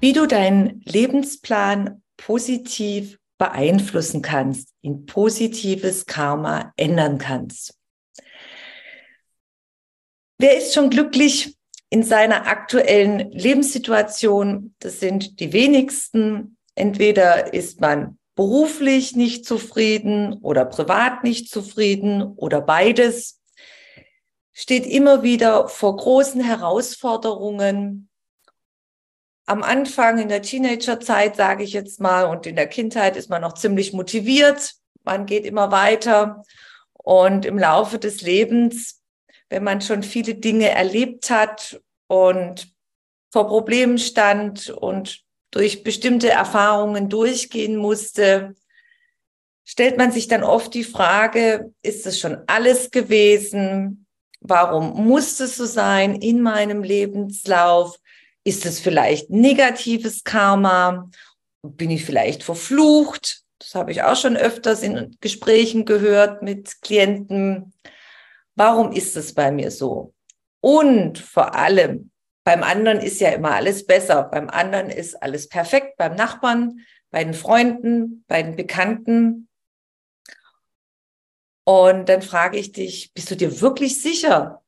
Wie du deinen Lebensplan positiv beeinflussen kannst, in positives Karma ändern kannst. Wer ist schon glücklich in seiner aktuellen Lebenssituation? Das sind die wenigsten. Entweder ist man beruflich nicht zufrieden oder privat nicht zufrieden oder beides. Steht immer wieder vor großen Herausforderungen. Am Anfang in der Teenagerzeit, sage ich jetzt mal, und in der Kindheit ist man noch ziemlich motiviert. Man geht immer weiter. Und im Laufe des Lebens, wenn man schon viele Dinge erlebt hat und vor Problemen stand und durch bestimmte Erfahrungen durchgehen musste, stellt man sich dann oft die Frage, ist es schon alles gewesen? Warum muss es so sein in meinem Lebenslauf? Ist es vielleicht negatives Karma? Bin ich vielleicht verflucht? Das habe ich auch schon öfters in Gesprächen gehört mit Klienten. Warum ist es bei mir so? Und vor allem, beim anderen ist ja immer alles besser. Beim anderen ist alles perfekt. Beim Nachbarn, bei den Freunden, bei den Bekannten. Und dann frage ich dich, bist du dir wirklich sicher,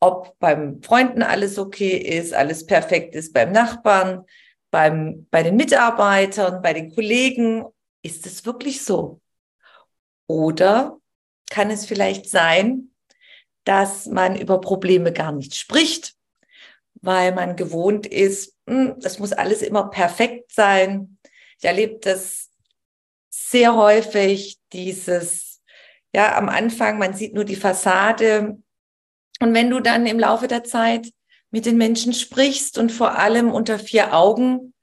ob beim Freunden alles okay ist, alles perfekt ist, beim Nachbarn, beim, bei den Mitarbeitern, bei den Kollegen? Ist es wirklich so? Oder kann es vielleicht sein, dass man über Probleme gar nicht spricht, weil man gewohnt ist, hm, das muss alles immer perfekt sein. Ich erlebe das sehr häufig, dieses, ja, am Anfang, man sieht nur die Fassade. Und wenn du dann im Laufe der Zeit mit den Menschen sprichst und vor allem unter vier Augen,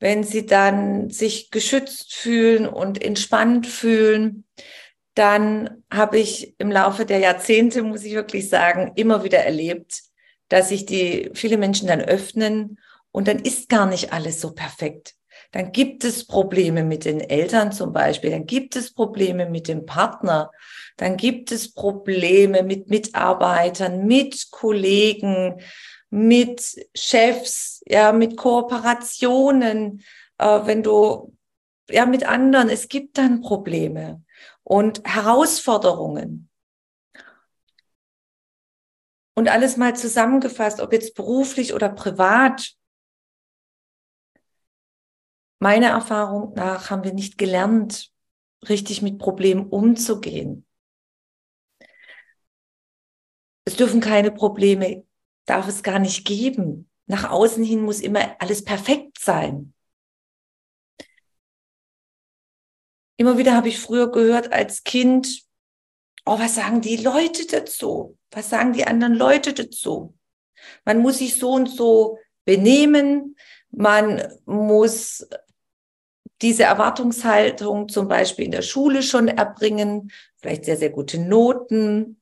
wenn sie dann sich geschützt fühlen und entspannt fühlen, dann habe ich im Laufe der Jahrzehnte, muss ich wirklich sagen, immer wieder erlebt, dass sich die viele Menschen dann öffnen und dann ist gar nicht alles so perfekt. Dann gibt es Probleme mit den Eltern zum Beispiel, dann gibt es Probleme mit dem Partner, dann gibt es Probleme mit Mitarbeitern, mit Kollegen, mit Chefs, ja, mit Kooperationen, äh, wenn du ja mit anderen, es gibt dann Probleme und Herausforderungen. Und alles mal zusammengefasst, ob jetzt beruflich oder privat. Meiner Erfahrung nach haben wir nicht gelernt, richtig mit Problemen umzugehen. Es dürfen keine Probleme, darf es gar nicht geben. Nach außen hin muss immer alles perfekt sein. Immer wieder habe ich früher gehört als Kind, oh, was sagen die Leute dazu? Was sagen die anderen Leute dazu? Man muss sich so und so benehmen. Man muss diese Erwartungshaltung zum Beispiel in der Schule schon erbringen, vielleicht sehr, sehr gute Noten,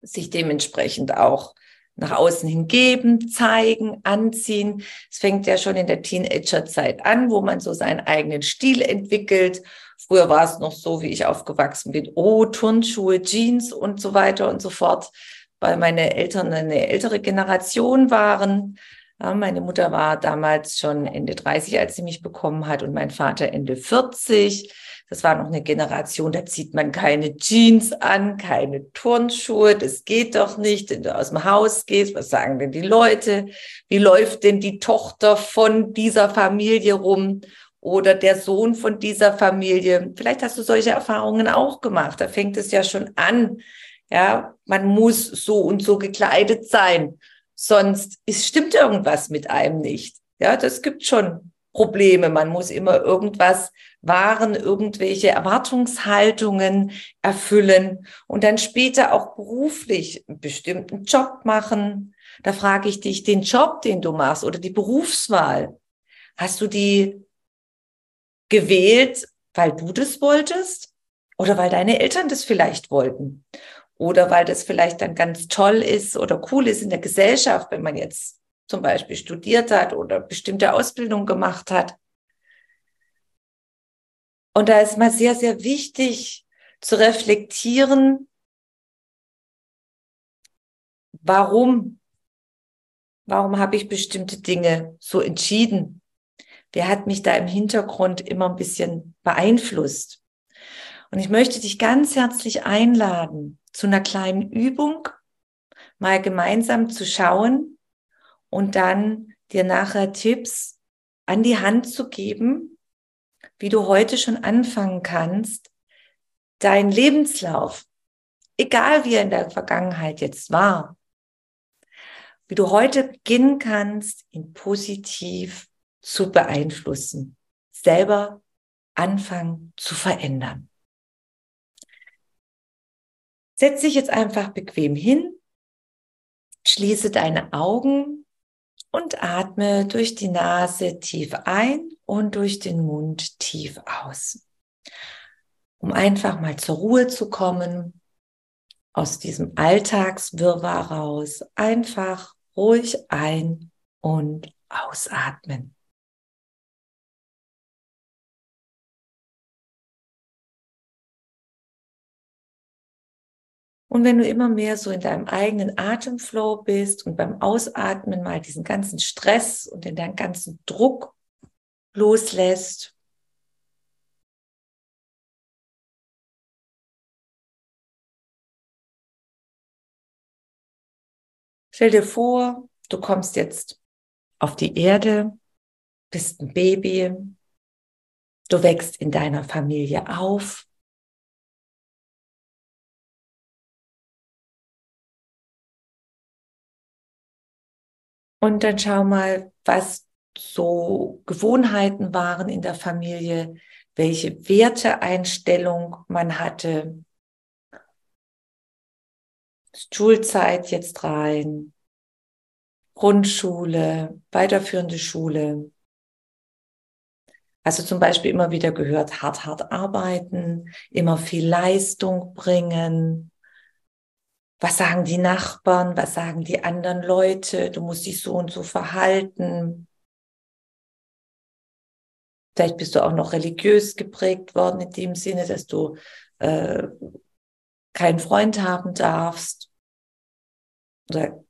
sich dementsprechend auch nach außen hin geben, zeigen, anziehen. Es fängt ja schon in der Teenagerzeit an, wo man so seinen eigenen Stil entwickelt. Früher war es noch so, wie ich aufgewachsen bin. Oh, Turnschuhe, Jeans und so weiter und so fort, weil meine Eltern eine ältere Generation waren. Ja, meine Mutter war damals schon Ende 30, als sie mich bekommen hat und mein Vater Ende 40. Das war noch eine Generation, da zieht man keine Jeans an, keine Turnschuhe, das geht doch nicht, wenn du aus dem Haus gehst, was sagen denn die Leute? Wie läuft denn die Tochter von dieser Familie rum oder der Sohn von dieser Familie? Vielleicht hast du solche Erfahrungen auch gemacht, da fängt es ja schon an. Ja, man muss so und so gekleidet sein, sonst ist, stimmt irgendwas mit einem nicht. Ja, das gibt schon Probleme, man muss immer irgendwas wahren, irgendwelche Erwartungshaltungen erfüllen und dann später auch beruflich einen bestimmten Job machen. Da frage ich dich, den Job, den du machst oder die Berufswahl, hast du die gewählt, weil du das wolltest oder weil deine Eltern das vielleicht wollten oder weil das vielleicht dann ganz toll ist oder cool ist in der Gesellschaft, wenn man jetzt zum Beispiel studiert hat oder bestimmte Ausbildung gemacht hat. Und da ist mal sehr, sehr wichtig zu reflektieren, warum, warum habe ich bestimmte Dinge so entschieden? Wer hat mich da im Hintergrund immer ein bisschen beeinflusst? Und ich möchte dich ganz herzlich einladen zu einer kleinen Übung, mal gemeinsam zu schauen, und dann dir nachher Tipps an die Hand zu geben, wie du heute schon anfangen kannst, dein Lebenslauf, egal wie er in der Vergangenheit jetzt war, wie du heute beginnen kannst, ihn positiv zu beeinflussen, selber anfangen zu verändern. Setz dich jetzt einfach bequem hin, schließe deine Augen und atme durch die Nase tief ein und durch den Mund tief aus. Um einfach mal zur Ruhe zu kommen, aus diesem Alltagswirrwarr raus, einfach ruhig ein und ausatmen. Und wenn du immer mehr so in deinem eigenen Atemflow bist und beim Ausatmen mal diesen ganzen Stress und den ganzen Druck loslässt, Stell dir vor, du kommst jetzt auf die Erde, bist ein Baby, du wächst in deiner Familie auf, Und dann schau mal, was so Gewohnheiten waren in der Familie, welche Werteeinstellung man hatte. Schulzeit jetzt rein, Grundschule, weiterführende Schule. Also zum Beispiel immer wieder gehört, hart, hart arbeiten, immer viel Leistung bringen, was sagen die Nachbarn, was sagen die anderen Leute, du musst dich so und so verhalten. Vielleicht bist du auch noch religiös geprägt worden in dem Sinne, dass du äh, keinen Freund haben darfst. Oder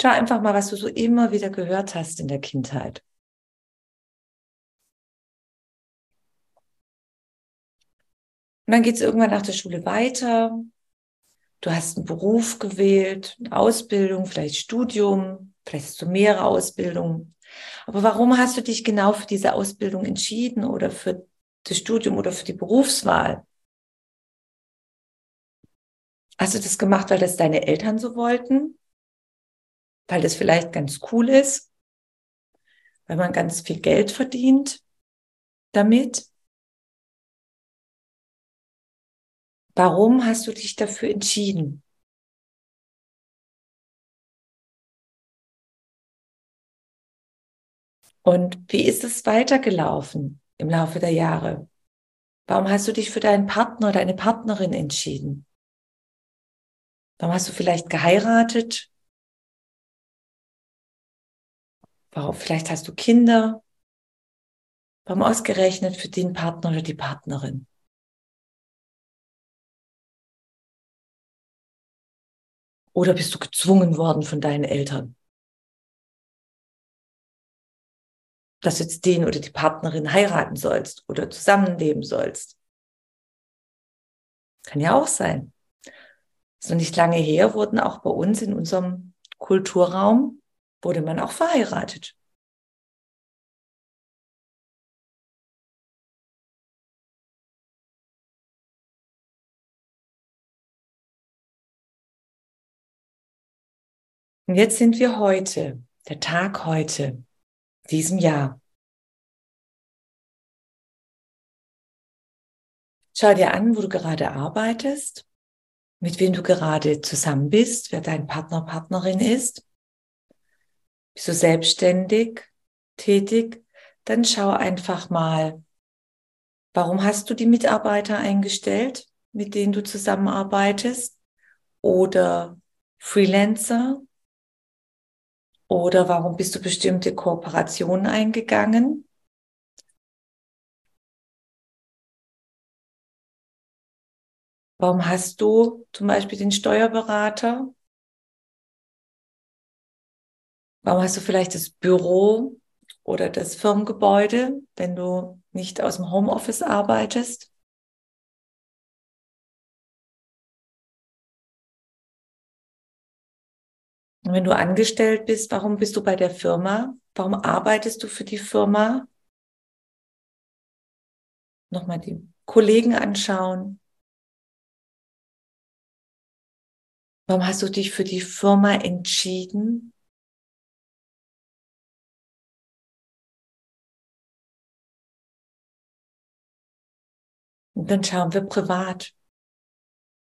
schau einfach mal, was du so immer wieder gehört hast in der Kindheit. Und dann geht es irgendwann nach der Schule weiter. Du hast einen Beruf gewählt, eine Ausbildung, vielleicht Studium, vielleicht hast du mehrere Ausbildungen. Aber warum hast du dich genau für diese Ausbildung entschieden oder für das Studium oder für die Berufswahl? Hast du das gemacht, weil das deine Eltern so wollten? Weil das vielleicht ganz cool ist? Weil man ganz viel Geld verdient damit? Warum hast du dich dafür entschieden? Und wie ist es weitergelaufen im Laufe der Jahre? Warum hast du dich für deinen Partner oder deine Partnerin entschieden? Warum hast du vielleicht geheiratet? Warum vielleicht hast du Kinder? Warum ausgerechnet für den Partner oder die Partnerin? Oder bist du gezwungen worden von deinen Eltern? Dass du jetzt den oder die Partnerin heiraten sollst oder zusammenleben sollst. Kann ja auch sein. So nicht lange her wurden auch bei uns in unserem Kulturraum, wurde man auch verheiratet. Und jetzt sind wir heute, der Tag heute. diesem Jahr. Schau dir an, wo du gerade arbeitest, mit wem du gerade zusammen bist, wer dein Partner, Partnerin ist. Bist du selbstständig, tätig? Dann schau einfach mal, warum hast du die Mitarbeiter eingestellt, mit denen du zusammenarbeitest? Oder Freelancer? Oder warum bist du bestimmte Kooperationen eingegangen? Warum hast du zum Beispiel den Steuerberater? Warum hast du vielleicht das Büro oder das Firmengebäude, wenn du nicht aus dem Homeoffice arbeitest? Und wenn du angestellt bist, warum bist du bei der Firma? Warum arbeitest du für die Firma? Nochmal die Kollegen anschauen. Warum hast du dich für die Firma entschieden? Und dann schauen wir privat.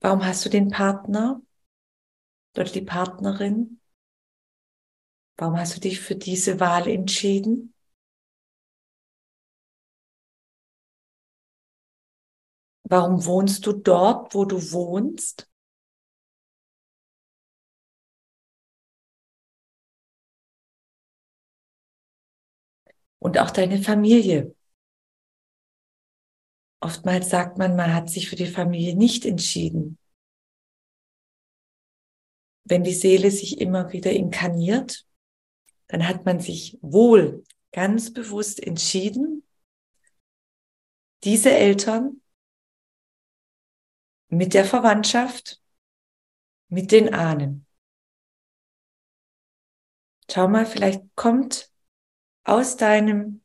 Warum hast du den Partner oder die Partnerin? Warum hast du dich für diese Wahl entschieden? Warum wohnst du dort, wo du wohnst? und auch deine Familie. Oftmals sagt man, man hat sich für die Familie nicht entschieden. Wenn die Seele sich immer wieder inkarniert, dann hat man sich wohl ganz bewusst entschieden, diese Eltern mit der Verwandtschaft, mit den Ahnen. Schau mal, vielleicht kommt aus deinem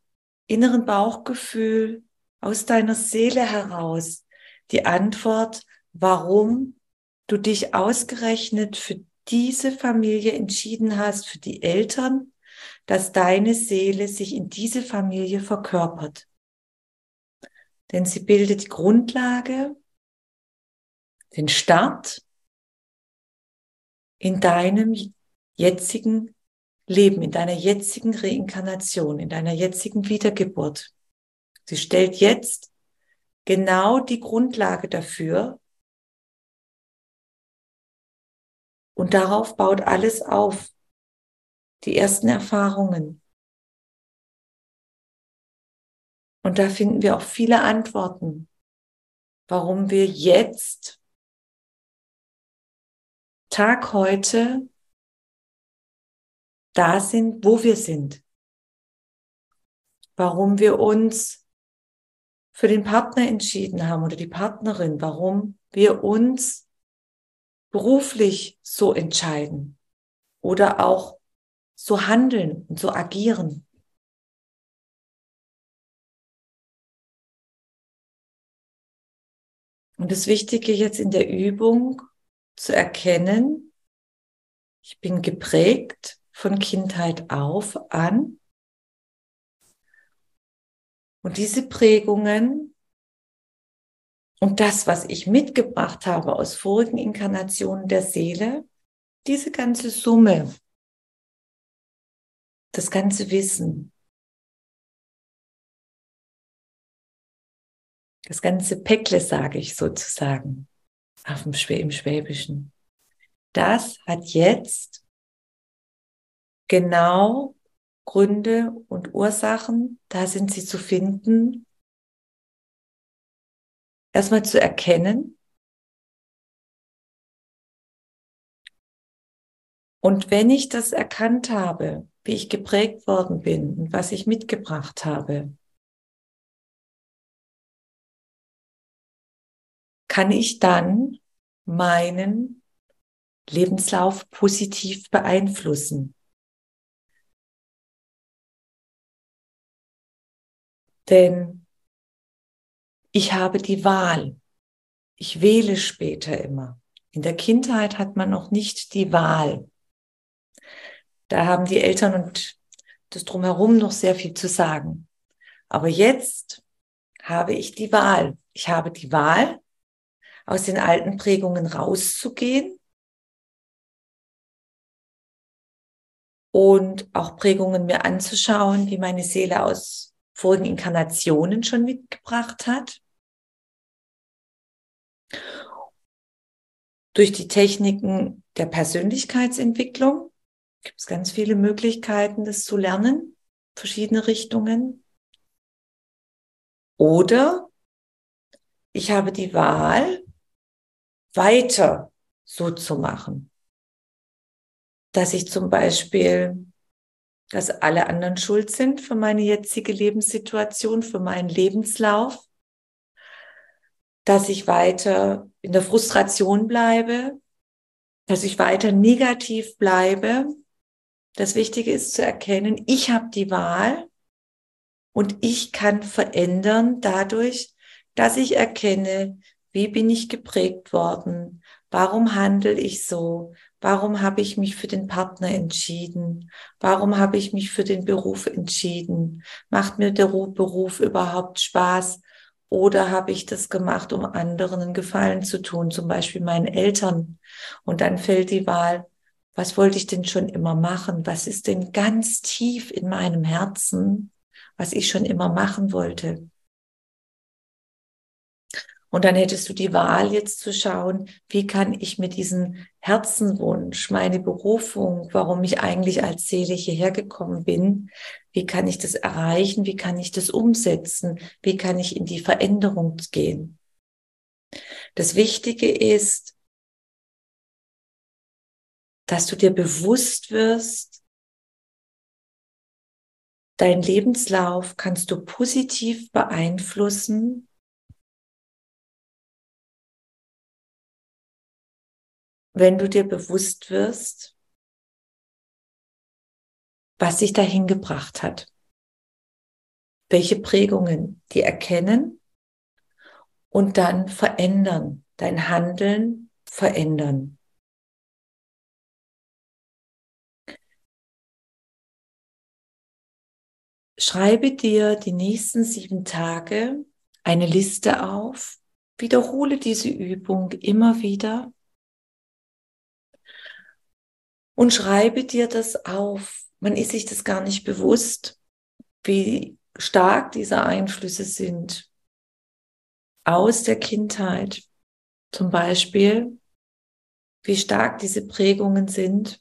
inneren Bauchgefühl, aus deiner Seele heraus die Antwort, warum du dich ausgerechnet für diese Familie entschieden hast, für die Eltern, dass deine Seele sich in diese Familie verkörpert. Denn sie bildet die Grundlage, den Start in deinem jetzigen Leben, in deiner jetzigen Reinkarnation, in deiner jetzigen Wiedergeburt. Sie stellt jetzt genau die Grundlage dafür und darauf baut alles auf. Die ersten Erfahrungen. Und da finden wir auch viele Antworten, warum wir jetzt, Tag heute, da sind, wo wir sind. Warum wir uns für den Partner entschieden haben oder die Partnerin, warum wir uns beruflich so entscheiden oder auch so handeln und so agieren. Und das Wichtige jetzt in der Übung zu erkennen, ich bin geprägt von Kindheit auf an. Und diese Prägungen und das, was ich mitgebracht habe aus vorigen Inkarnationen der Seele, diese ganze Summe, das ganze Wissen, das ganze Päckle, sage ich sozusagen, auf dem Schwä im Schwäbischen, das hat jetzt genau Gründe und Ursachen, da sind sie zu finden, erstmal zu erkennen. Und wenn ich das erkannt habe, wie ich geprägt worden bin und was ich mitgebracht habe, kann ich dann meinen Lebenslauf positiv beeinflussen. Denn ich habe die Wahl. Ich wähle später immer. In der Kindheit hat man noch nicht die Wahl. Da haben die Eltern und das drumherum noch sehr viel zu sagen. Aber jetzt habe ich die Wahl. Ich habe die Wahl, aus den alten Prägungen rauszugehen und auch Prägungen mir anzuschauen, die meine Seele aus vorigen Inkarnationen schon mitgebracht hat. Durch die Techniken der Persönlichkeitsentwicklung gibt es ganz viele Möglichkeiten, das zu lernen, verschiedene Richtungen. Oder ich habe die Wahl, weiter so zu machen, dass ich zum Beispiel, dass alle anderen schuld sind für meine jetzige Lebenssituation, für meinen Lebenslauf, dass ich weiter in der Frustration bleibe, dass ich weiter negativ bleibe. Das Wichtige ist zu erkennen, ich habe die Wahl und ich kann verändern dadurch, dass ich erkenne, wie bin ich geprägt worden, warum handle ich so, warum habe ich mich für den Partner entschieden, warum habe ich mich für den Beruf entschieden, macht mir der Beruf überhaupt Spaß? Oder habe ich das gemacht, um anderen einen Gefallen zu tun, zum Beispiel meinen Eltern. Und dann fällt die Wahl, was wollte ich denn schon immer machen? Was ist denn ganz tief in meinem Herzen, was ich schon immer machen wollte? Und dann hättest du die Wahl jetzt zu schauen, wie kann ich mit diesem Herzenwunsch, meine Berufung, warum ich eigentlich als Seele hierher gekommen bin, wie kann ich das erreichen, wie kann ich das umsetzen, wie kann ich in die Veränderung gehen. Das Wichtige ist, dass du dir bewusst wirst, dein Lebenslauf kannst du positiv beeinflussen wenn du dir bewusst wirst, was sich dahin gebracht hat, welche Prägungen die erkennen und dann verändern, dein Handeln verändern. Schreibe dir die nächsten sieben Tage eine Liste auf, wiederhole diese Übung immer wieder und schreibe dir das auf. Man ist sich das gar nicht bewusst, wie stark diese Einflüsse sind aus der Kindheit. Zum Beispiel, wie stark diese Prägungen sind.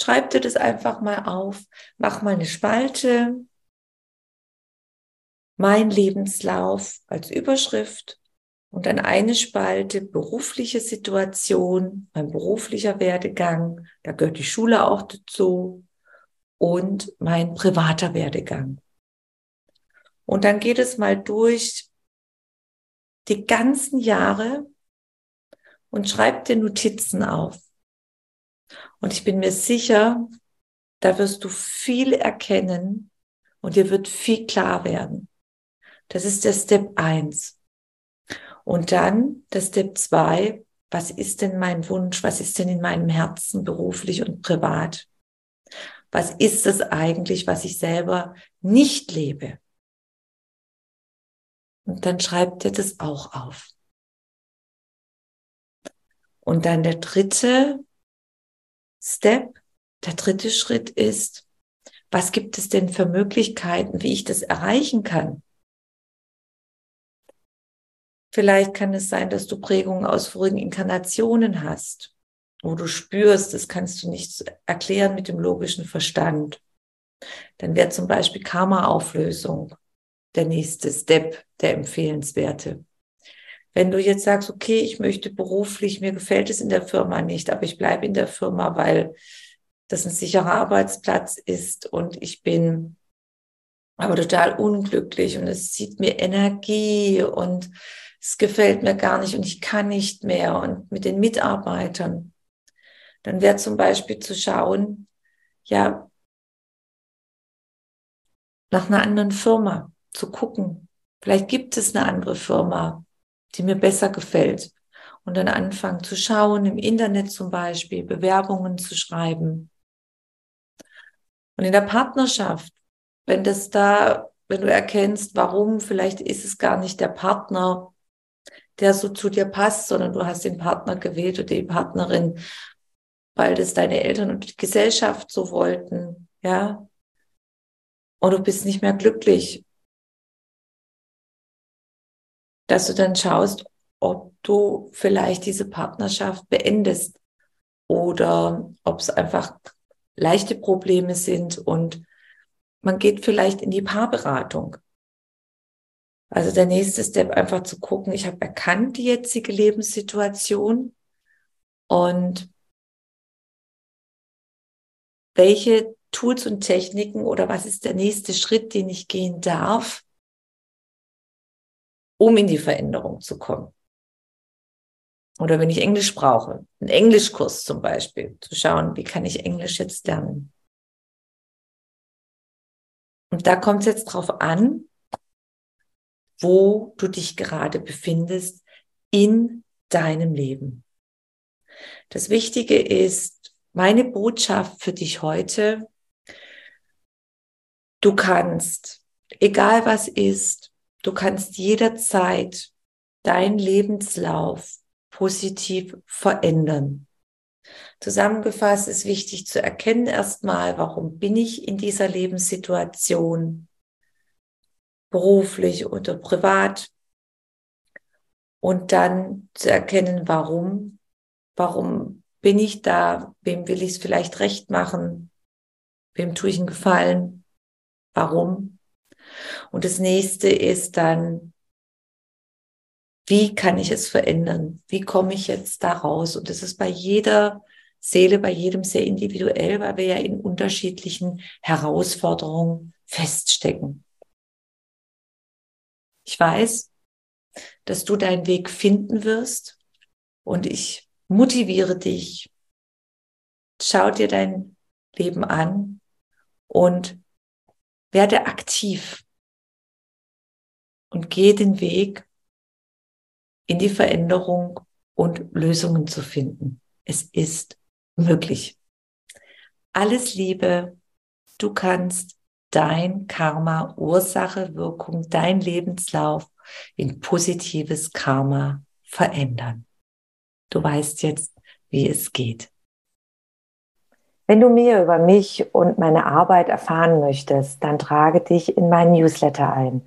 Schreib dir das einfach mal auf. Mach mal eine Spalte. Mein Lebenslauf als Überschrift und dann eine Spalte berufliche Situation, mein beruflicher Werdegang, da gehört die Schule auch dazu und mein privater Werdegang. Und dann geht es mal durch die ganzen Jahre und schreibt dir Notizen auf. Und ich bin mir sicher, da wirst du viel erkennen und dir wird viel klar werden. Das ist der Step eins. Und dann das Step 2, was ist denn mein Wunsch? Was ist denn in meinem Herzen beruflich und privat? Was ist es eigentlich, was ich selber nicht lebe? Und dann schreibt ihr das auch auf. Und dann der dritte Step, der dritte Schritt ist, was gibt es denn für Möglichkeiten, wie ich das erreichen kann? Vielleicht kann es sein, dass du Prägungen aus vorigen Inkarnationen hast, wo du spürst, das kannst du nicht erklären mit dem logischen Verstand. Dann wäre zum Beispiel Karma-Auflösung der nächste Step, der empfehlenswerte. Wenn du jetzt sagst, okay, ich möchte beruflich, mir gefällt es in der Firma nicht, aber ich bleibe in der Firma, weil das ein sicherer Arbeitsplatz ist und ich bin aber total unglücklich und es zieht mir Energie und es gefällt mir gar nicht und ich kann nicht mehr und mit den Mitarbeitern. Dann wäre zum Beispiel zu schauen, ja, nach einer anderen Firma zu gucken. Vielleicht gibt es eine andere Firma, die mir besser gefällt. Und dann anfangen zu schauen, im Internet zum Beispiel, Bewerbungen zu schreiben. Und in der Partnerschaft, wenn das da, wenn du erkennst, warum, vielleicht ist es gar nicht der Partner, der so zu dir passt, sondern du hast den Partner gewählt oder die Partnerin, weil das deine Eltern und die Gesellschaft so wollten, ja. Und du bist nicht mehr glücklich. Dass du dann schaust, ob du vielleicht diese Partnerschaft beendest oder ob es einfach leichte Probleme sind und man geht vielleicht in die Paarberatung. Also der nächste Step einfach zu gucken, ich habe erkannt die jetzige Lebenssituation und welche Tools und Techniken oder was ist der nächste Schritt, den ich gehen darf, um in die Veränderung zu kommen. Oder wenn ich Englisch brauche, einen Englischkurs zum Beispiel, zu schauen, wie kann ich Englisch jetzt lernen. Und da kommt es jetzt drauf an, wo du dich gerade befindest in deinem Leben. Das Wichtige ist, meine Botschaft für dich heute, du kannst, egal was ist, du kannst jederzeit deinen Lebenslauf positiv verändern. Zusammengefasst ist wichtig zu erkennen erstmal, warum bin ich in dieser Lebenssituation, beruflich oder privat. Und dann zu erkennen, warum, warum bin ich da, wem will ich es vielleicht recht machen, wem tue ich einen Gefallen, warum. Und das nächste ist dann, wie kann ich es verändern? Wie komme ich jetzt da raus? Und das ist bei jeder Seele, bei jedem sehr individuell, weil wir ja in unterschiedlichen Herausforderungen feststecken. Ich weiß, dass du deinen Weg finden wirst und ich motiviere dich. Schau dir dein Leben an und werde aktiv und geh den Weg in die Veränderung und Lösungen zu finden. Es ist möglich. Alles Liebe, du kannst dein Karma, Ursache, Wirkung, dein Lebenslauf in positives Karma verändern. Du weißt jetzt, wie es geht. Wenn du mehr über mich und meine Arbeit erfahren möchtest, dann trage dich in meinen Newsletter ein.